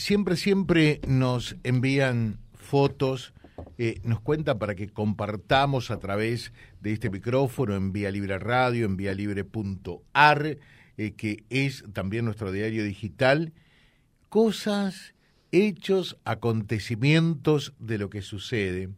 siempre, siempre nos envían fotos, eh, nos cuentan para que compartamos a través de este micrófono en Vía Libre Radio, en vialibre.ar, eh, que es también nuestro diario digital, cosas, hechos, acontecimientos de lo que sucede.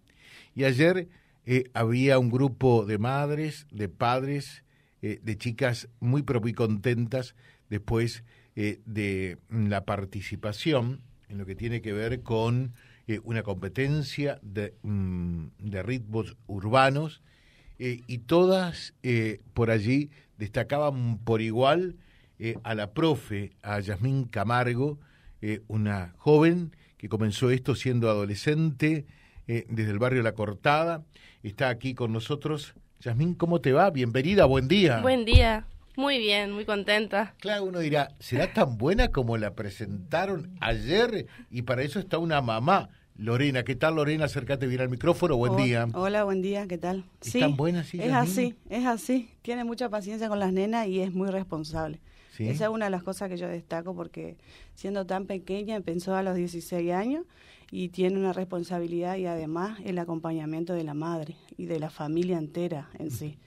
Y ayer eh, había un grupo de madres, de padres, de chicas muy, pero muy contentas después de la participación en lo que tiene que ver con eh, una competencia de, mm, de ritmos urbanos eh, y todas eh, por allí destacaban por igual a la profe, a Yasmín Camargo, una joven que comenzó esto siendo adolescente desde el barrio La Cortada. Está aquí con nosotros. Yasmín, ¿cómo te va? Bienvenida, buen día. Buen día. Muy bien, muy contenta. Claro, uno dirá, ¿será tan buena como la presentaron ayer? Y para eso está una mamá. Lorena, ¿qué tal Lorena? Acércate bien al micrófono, buen día. Hola, buen día, ¿qué tal? ¿Es tan buena, sí? Es así, es así. Tiene mucha paciencia con las nenas y es muy responsable. Esa es una de las cosas que yo destaco porque siendo tan pequeña empezó a los 16 años y tiene una responsabilidad y además el acompañamiento de la madre y de la familia entera en sí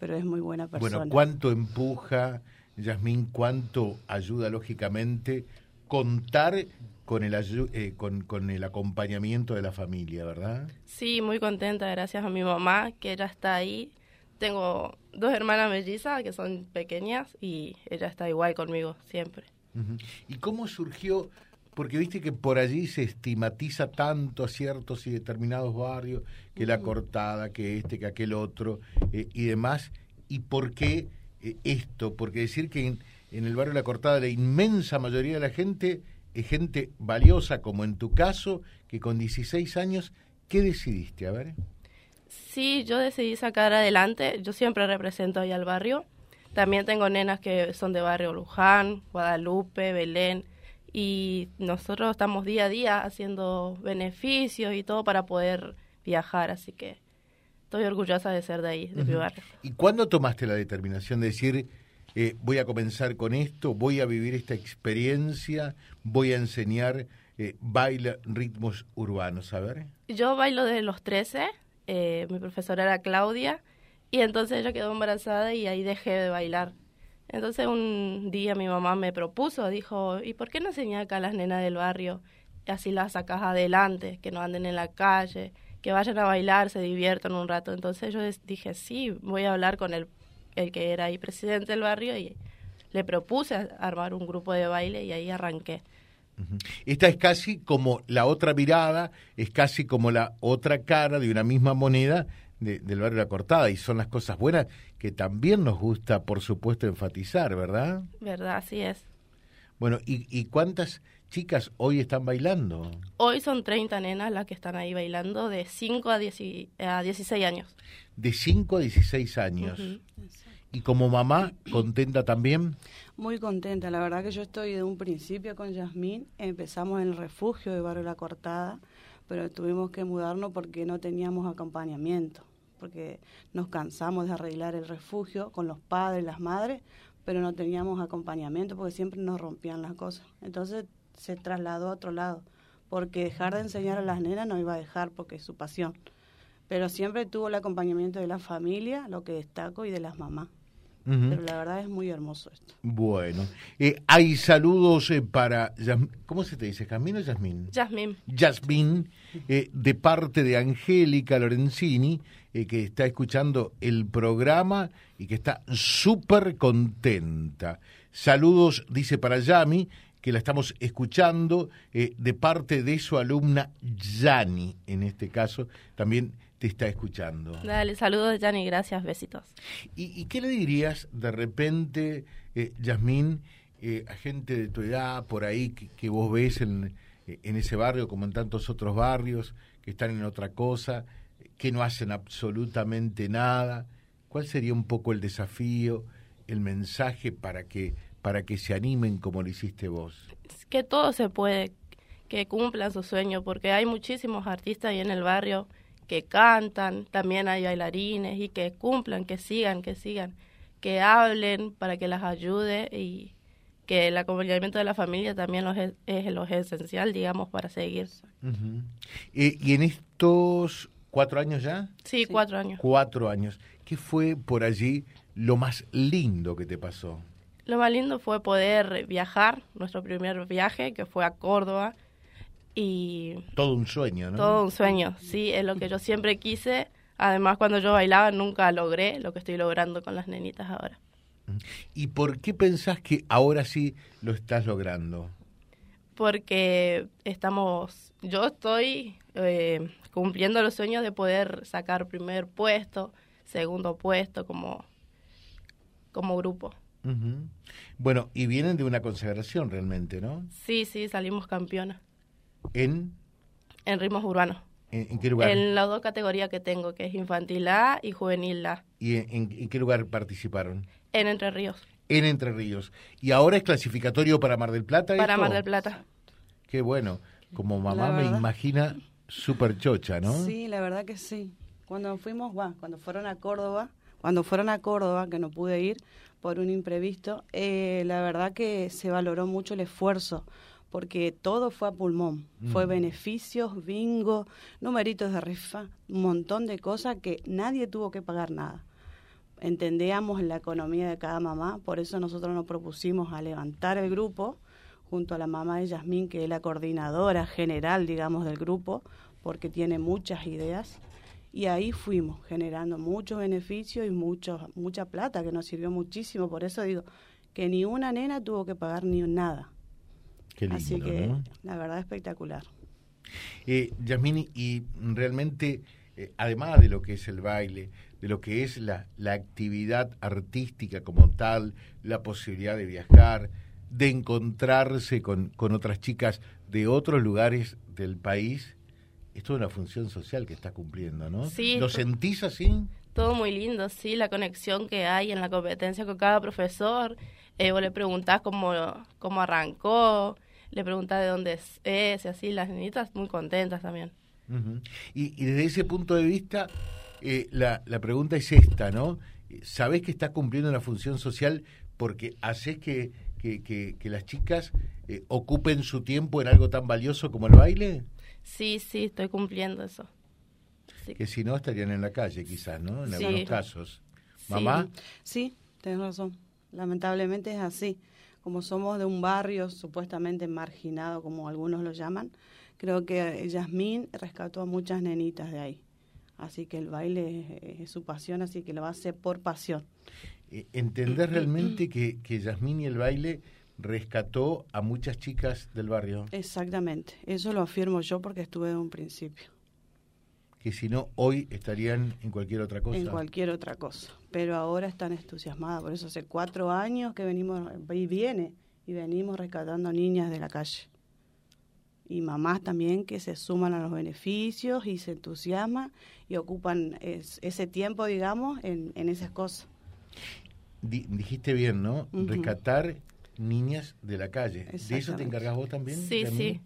pero es muy buena persona. Bueno, ¿cuánto empuja, Yasmín, cuánto ayuda lógicamente contar con el, eh, con, con el acompañamiento de la familia, verdad? Sí, muy contenta, gracias a mi mamá, que ella está ahí. Tengo dos hermanas mellizas que son pequeñas y ella está igual conmigo siempre. ¿Y cómo surgió porque viste que por allí se estigmatiza tanto a ciertos y determinados barrios, que la cortada, que este, que aquel otro eh, y demás. ¿Y por qué eh, esto? Porque decir que en, el barrio La Cortada la inmensa mayoría de la gente es gente valiosa, como en tu caso, que con 16 años, ¿qué decidiste? A ver. Sí, yo decidí sacar adelante, yo siempre represento ahí al barrio. También tengo nenas que son de barrio Luján, Guadalupe, Belén y nosotros estamos día a día haciendo beneficios y todo para poder viajar, así que estoy orgullosa de ser de ahí, de mi barrio. ¿Y cuándo tomaste la determinación de decir, eh, voy a comenzar con esto, voy a vivir esta experiencia, voy a enseñar eh, baile, ritmos urbanos? A ver. Yo bailo desde los 13, eh, mi profesora era Claudia, y entonces ella quedó embarazada y ahí dejé de bailar. Entonces un día mi mamá me propuso, dijo, ¿y por qué no enseñar acá a las nenas del barrio? Así las sacas adelante, que no anden en la calle, que vayan a bailar, se diviertan un rato. Entonces yo dije, sí, voy a hablar con el, el que era ahí presidente del barrio y le propuse armar un grupo de baile y ahí arranqué. Esta es casi como la otra mirada, es casi como la otra cara de una misma moneda del barrio La Cortada y son las cosas buenas que también nos gusta, por supuesto, enfatizar, ¿verdad? Verdad, así es. Bueno, ¿y, y cuántas chicas hoy están bailando? Hoy son 30 nenas las que están ahí bailando de 5 a, 16 años. De 5 a 16 años. ¿Y como mamá, contenta también? Muy contenta, la verdad que yo estoy de un principio con Yasmín, empezamos en el refugio de Barrio La Cortada, pero tuvimos que mudarnos porque no teníamos acompañamiento porque nos cansamos de arreglar el refugio con los padres, las madres, pero no teníamos acompañamiento porque siempre nos rompían las cosas. Entonces se trasladó a otro lado, porque dejar de enseñar a las nenas no iba a dejar porque es su pasión. Pero siempre tuvo el acompañamiento de la familia, lo que destaco, y de las mamás. Pero la verdad es muy hermoso esto. Bueno, eh, hay saludos eh, para, ¿cómo se te dice? ¿Camino o Yasmín? Yasmín. Yasmín, eh, de parte de Angélica Lorenzini, que está escuchando el programa y que está súper contenta. Saludos, dice para Yami, que la estamos escuchando de parte de su alumna Yani, en este caso, también te está escuchando. Dale, saludos, Yanni, gracias, besitos. ¿Y, qué le dirías de repente, eh, Yasmín, eh, a gente de tu edad, por ahí, que, vos ves en, en, ese barrio, como en tantos otros barrios, que están en otra cosa, que no hacen absolutamente nada? ¿Cuál sería un poco el desafío, el mensaje para que, para que se animen como lo hiciste vos? Que todo se puede, que cumplan su sueño, porque hay muchísimos artistas ahí en el barrio que cantan, también hay bailarines y que cumplan, que sigan, que sigan, que hablen para que las ayude y que el acompañamiento de la familia también es, es lo esencial, digamos, para seguir. Eh, ¿Y en estos cuatro años ya? Sí, cuatro años. Cuatro años. ¿Qué fue por allí lo más lindo que te pasó? Lo más lindo fue poder viajar, nuestro primer viaje, que fue a Córdoba. Y todo un sueño, ¿no? Todo un sueño, sí, es lo que yo siempre quise. Además, cuando yo bailaba nunca logré lo que estoy logrando con las nenitas ahora. ¿Y por qué pensás que ahora sí lo estás logrando? Porque estamos, yo estoy eh, cumpliendo los sueños de poder sacar primer puesto, segundo puesto como, como grupo. Bueno, y vienen de una consagración realmente, ¿no? Sí, sí, salimos campeonas. ¿En? En ritmos urbanos. ¿En, qué lugar? En las dos categorías que tengo, que es infantil A y juvenil A. ¿Y en qué lugar participaron? En Entre Ríos. En Entre Ríos. ¿Y ahora es clasificatorio para Mar del Plata? Para Mar del Plata. Qué bueno. Como mamá me imagina súper chocha, ¿no? Sí, la verdad que sí. Cuando fuimos, bueno, cuando fueron a Córdoba, cuando fueron a Córdoba, que no pude ir por un imprevisto, eh, la verdad que se valoró mucho el esfuerzo, porque todo fue a pulmón. Fue mm. beneficios, bingo, numeritos de rifa, un montón de cosas que nadie tuvo que pagar nada entendíamos la economía de cada mamá, por eso nosotros nos propusimos a levantar el grupo junto a la mamá de Yasmín, que es la coordinadora general, digamos, del grupo, porque tiene muchas ideas. Y ahí fuimos generando muchos beneficios y mucho, mucha plata que nos sirvió muchísimo. Por eso digo que ni una nena tuvo que pagar ni nada. Qué lindo, Así que la verdad espectacular. Eh, Yasmín, y realmente, eh, además de lo que es el baile, de lo que es la, la actividad artística como tal, la posibilidad de viajar, de encontrarse con, con otras chicas de otros lugares del país, es toda una función social que está cumpliendo, ¿no? Sí. ¿Lo sentís así? Todo muy lindo, sí, la conexión que hay en la competencia con cada profesor. Eh, vos le preguntás cómo, cómo arrancó, le preguntás de dónde es, y así, las niñitas muy contentas también. y, y desde ese punto de vista, eh, la, la, pregunta es esta, ¿no? ¿Sabés que estás cumpliendo una función social porque haces que, que, que, las chicas eh, ocupen su tiempo en algo tan valioso como el baile? Sí, sí, estoy cumpliendo eso. Que si no estarían en la calle, quizás, ¿no? En algunos casos. ¿Mamá? Sí, tienes razón. Lamentablemente es así. Como somos de un barrio supuestamente marginado, como algunos lo llaman, creo que Yasmín rescató a muchas nenitas de ahí. Así que el baile es, su pasión, así que lo hace por pasión. Eh, ¿Entender realmente que, que Yasmín y el baile rescató a muchas chicas del barrio? Exactamente, eso lo afirmo yo porque estuve de un principio. Que si no, hoy estarían en cualquier otra cosa. En cualquier otra cosa, pero ahora están entusiasmadas, por eso hace cuatro años que venimos, y viene, y venimos rescatando niñas de la calle y mamás también que se suman a los beneficios y se entusiasman y ocupan ese tiempo, digamos, en, esas cosas. dijiste bien, ¿no? Rescatar niñas de la calle. ¿De eso te encargas vos también? Sí, sí.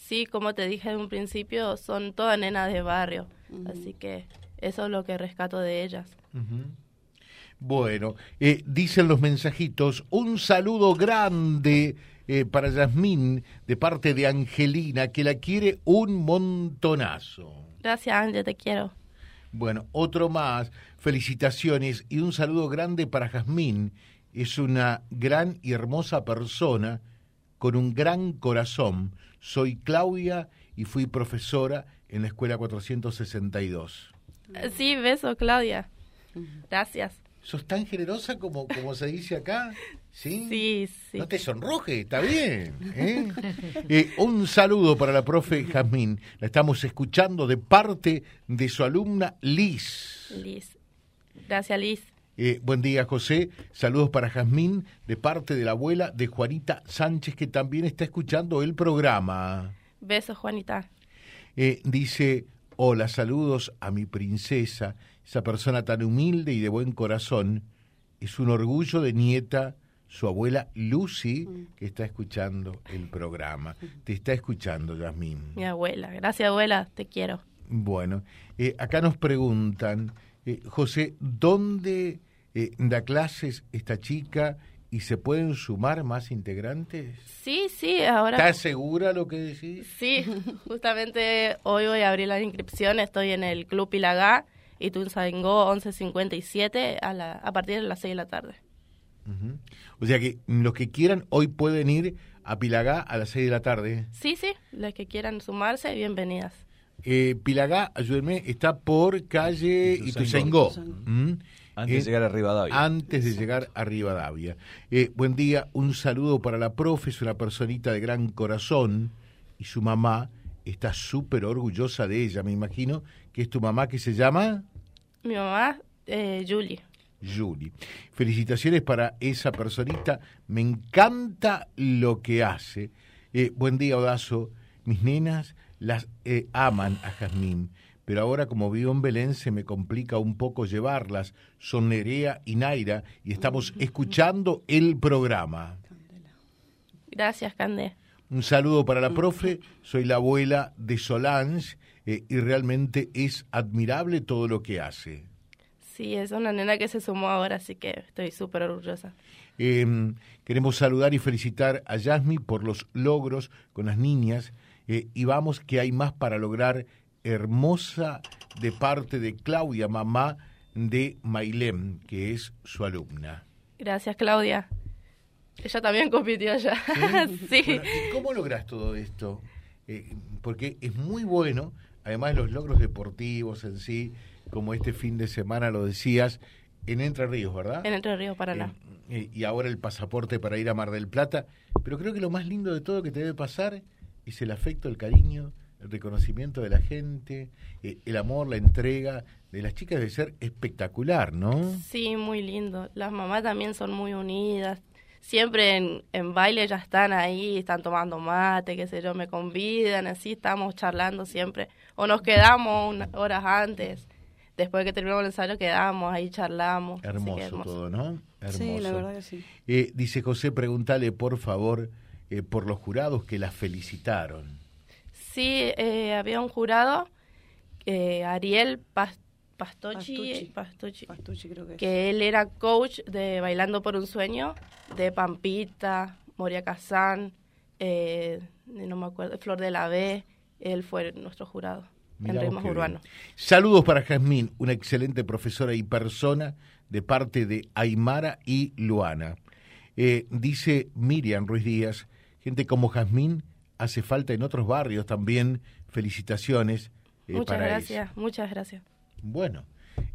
Sí, como te dije en un principio, son todas nenas de barrio. Así que eso es lo que rescato de ellas. Bueno, eh, dicen los mensajitos, un saludo grande eh, para Yasmín de parte de Angelina, que la quiere un montonazo. Gracias, Ángel, te quiero. Bueno, otro más. Felicitaciones y un saludo grande para Jazmín. Es una gran y hermosa persona con un gran corazón. Soy Claudia y fui profesora en la escuela 462. Sí, beso, Claudia. Gracias. ¿Sos tan generosa como, como se dice acá? ¿Sí? Sí, sí. No te sonroje, está bien. ¿eh? Eh, un saludo para la profe Jazmín. La estamos escuchando de parte de su alumna Liz. Liz. Gracias, Liz. Eh, buen día, José. Saludos para Jazmín de parte de la abuela de Juanita Sánchez, que también está escuchando el programa. Besos, Juanita. dice, hola, saludos a mi princesa, esa persona tan humilde y de buen corazón. Es un orgullo de nieta su abuela Lucy, mm. que está escuchando el programa. Te está escuchando, Yasmín. Mi abuela. Gracias, abuela. Te quiero. Bueno, eh, acá nos preguntan, eh, José, ¿dónde eh, da clases esta chica ¿Y se pueden sumar más integrantes? Sí, sí, ahora... ¿Estás segura lo que decís? Sí, justamente hoy voy a abrir la inscripción, estoy en el Club Pilagá y Tunzaingó 1157 a, la, a partir de las 6 de la tarde. O sea que los que quieran hoy pueden ir a Pilagá a las 6 de la tarde. Sí, sí, los que quieran sumarse, bienvenidas. Eh, Pilagá, ayúdenme, está por calle Ituzaingó. ¿Mm? Antes de llegar a Rivadavia. Antes de llegar a Rivadavia. Eh, buen día, un saludo para la profe, es una personita de gran corazón y su mamá está súper orgullosa de ella, me imagino, que es tu mamá que se llama... Mi mamá, eh, Julie. Julie. Felicitaciones para esa personita, me encanta lo que hace. Eh, buen día, Odazo. Mis nenas las eh, aman a Jazmín pero ahora como vivo en Belén se me complica un poco llevarlas. Son Nerea y Naira y estamos escuchando el programa. Gracias, Cande. Un saludo para la profe, soy la abuela de Solange eh, y realmente es admirable todo lo que hace. Sí, es una nena que se sumó ahora, así que estoy súper orgullosa. Em, queremos saludar y felicitar a Yasmi por los logros con las niñas eh, y vamos que hay más para lograr hermosa de parte de Claudia, mamá de Mailem, que es su alumna. Gracias, Claudia. Ella también compitió allá. Sí. ¿Cómo logras todo esto? Eh, porque es muy bueno, además los logros deportivos en sí, como este fin de semana lo decías, en Entre Ríos, ¿verdad? En Entre Ríos, Paraná. Eh, y ahora el pasaporte para ir a Mar del Plata. Pero creo que lo más lindo de todo que te debe pasar es el afecto, el cariño, el reconocimiento de la gente, eh, el amor, la entrega de las chicas debe ser espectacular, ¿no? Sí, muy lindo. Las mamás también son muy unidas. Siempre en, en baile ya están ahí, están tomando mate, qué sé yo, me convidan, así estamos charlando siempre. O nos quedamos unas horas antes. Después de que terminamos el ensayo quedamos, ahí charlamos. Hermoso, todo, ¿no? Hermoso. Sí, la verdad que sí. Eh, dice José, pregúntale por favor eh, por los jurados que las felicitaron. Sí, eh, había un jurado, eh, Ariel Pastochi, que, él era coach de Bailando por un Sueño, de Pampita, Moria Kazán, eh, no me acuerdo, Flor de la B, él fue nuestro jurado en ritmos urbanos. Saludos para Jazmín, una excelente profesora y persona de parte de Aymara y Luana. dice Miriam Ruiz Díaz, gente como Jazmín hace falta en otros barrios también. Felicitaciones. Eh, muchas gracias, muchas gracias. Bueno,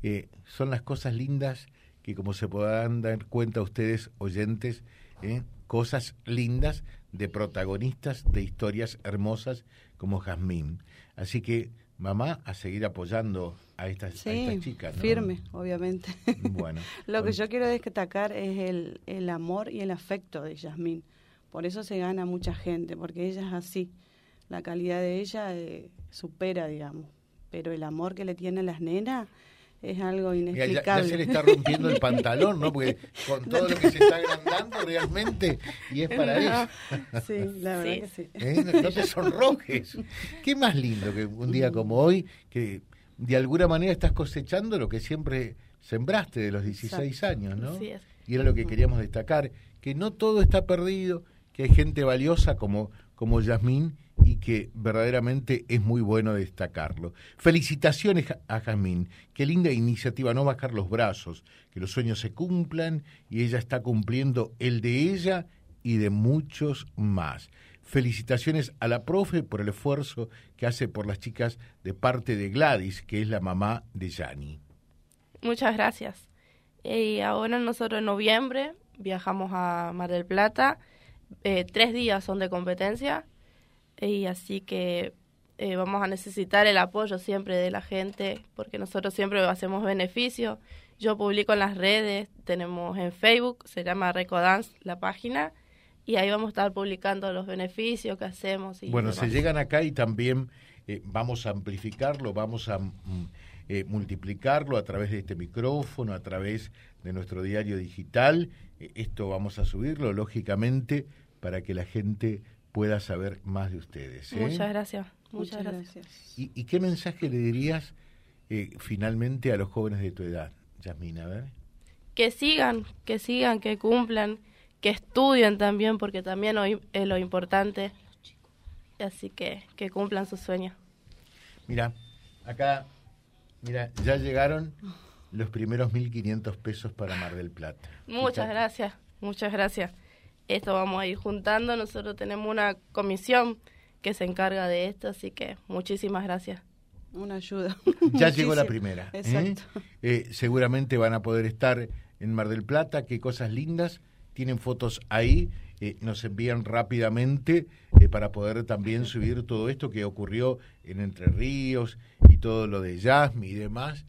eh, son las cosas lindas que como se podrán dar cuenta ustedes, oyentes, eh, cosas lindas de protagonistas de historias hermosas como Jazmín. Así que, mamá, a seguir apoyando a estas, a estas chicas. Firme, obviamente. Bueno. Lo que yo quiero destacar es el, el amor y el afecto de Yasmín por eso se gana mucha gente, porque ella es así. La calidad de ella eh, supera, digamos. Pero el amor que le tienen las nenas es algo inexplicable. ya, se le está rompiendo el pantalón, ¿no? Porque con todo lo que se está agrandando realmente, y es para eso. Sí, la verdad que sí. ¿Eh? No te sonrojes. Qué más lindo que un día como hoy, que de alguna manera estás cosechando lo que siempre sembraste de los 16 años, ¿no? Sí, y era lo que queríamos destacar, que no todo está perdido, que hay gente valiosa como, como Yasmín y que verdaderamente es muy bueno destacarlo. Felicitaciones a Yasmín, qué linda iniciativa, no bajar los brazos, que los sueños se cumplan y ella está cumpliendo el de ella y de muchos más. Felicitaciones a la profe por el esfuerzo que hace por las chicas de parte de Gladys, que es la mamá de Yani. Muchas gracias. Y ahora nosotros en noviembre viajamos a Mar del Plata eh, tres días son de competencia y así que eh, vamos a necesitar el apoyo siempre de la gente porque nosotros siempre hacemos beneficios. Yo publico en las redes, tenemos en Facebook, se llama Recodance la página y ahí vamos a estar publicando los beneficios que hacemos. Y bueno, se llegan acá y también eh, vamos a amplificarlo, vamos a mm, multiplicarlo a través de este micrófono, a través de nuestro diario digital. esto vamos a subirlo, lógicamente para que la gente pueda saber más de ustedes. ¿eh? Muchas gracias. Muchas, gracias. ¿Y, qué mensaje le dirías eh, finalmente a los jóvenes de tu edad, Yasmina? A ver. Que sigan, que sigan, que cumplan, que estudien también, porque también hoy es lo importante. Así que que cumplan sus sueños. Mira, acá, mira, ya llegaron los primeros 1.500 pesos para Mar del Plata. Muchas gracias, muchas gracias. Esto vamos a ir juntando. Nosotros tenemos una comisión que se encarga de esto, así que muchísimas gracias. Una ayuda. Ya llegó la primera. ¿eh? Exacto. Eh, seguramente van a poder estar en Mar del Plata. Qué cosas lindas. Tienen fotos ahí. Eh, nos envían rápidamente para poder también subir todo esto que ocurrió en Entre Ríos y todo lo de Yasmi y demás,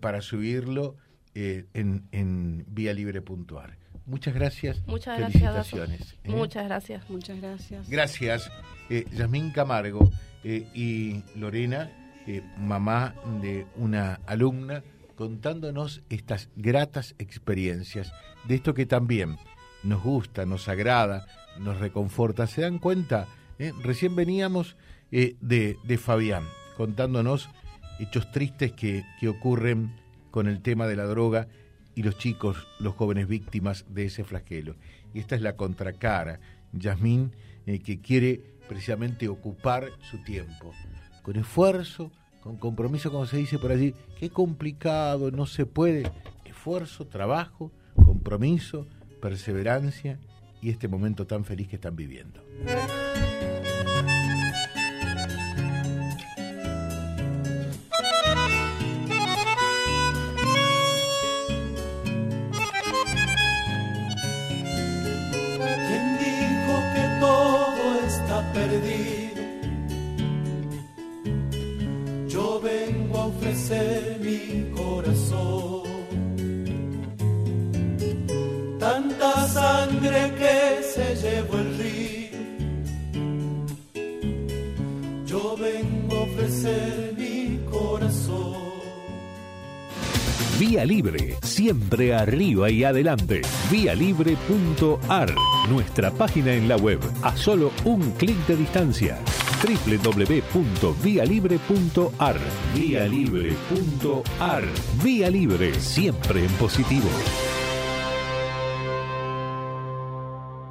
para subirlo en, en vialibre.ar. Muchas gracias. Muchas Felicitaciones. Muchas gracias. Muchas gracias. Gracias. Yasmín Camargo y Lorena eh, mamá de una alumna, contándonos estas gratas experiencias de esto que también nos gusta, nos agrada, nos reconforta. ¿Se dan cuenta? Eh, recién veníamos eh, de, de, Fabián, contándonos hechos tristes que, que ocurren con el tema de la droga y los chicos, los jóvenes víctimas de ese flagelo. Y esta es la contracara, Yasmín, que quiere precisamente ocupar su tiempo con esfuerzo, con compromiso, como se dice por allí. Qué complicado, no se puede. Esfuerzo, trabajo, compromiso, perseverancia y este momento tan feliz que están viviendo. Tanta sangre que se llevó el río. Yo vengo a ofrecer mi corazón. Vía Libre, siempre arriba y adelante. Vialibre.ar, nuestra página en la web, a solo un clic de distancia www.vialibre.ar. Vía Libre.ar. Vía Libre, siempre en positivo.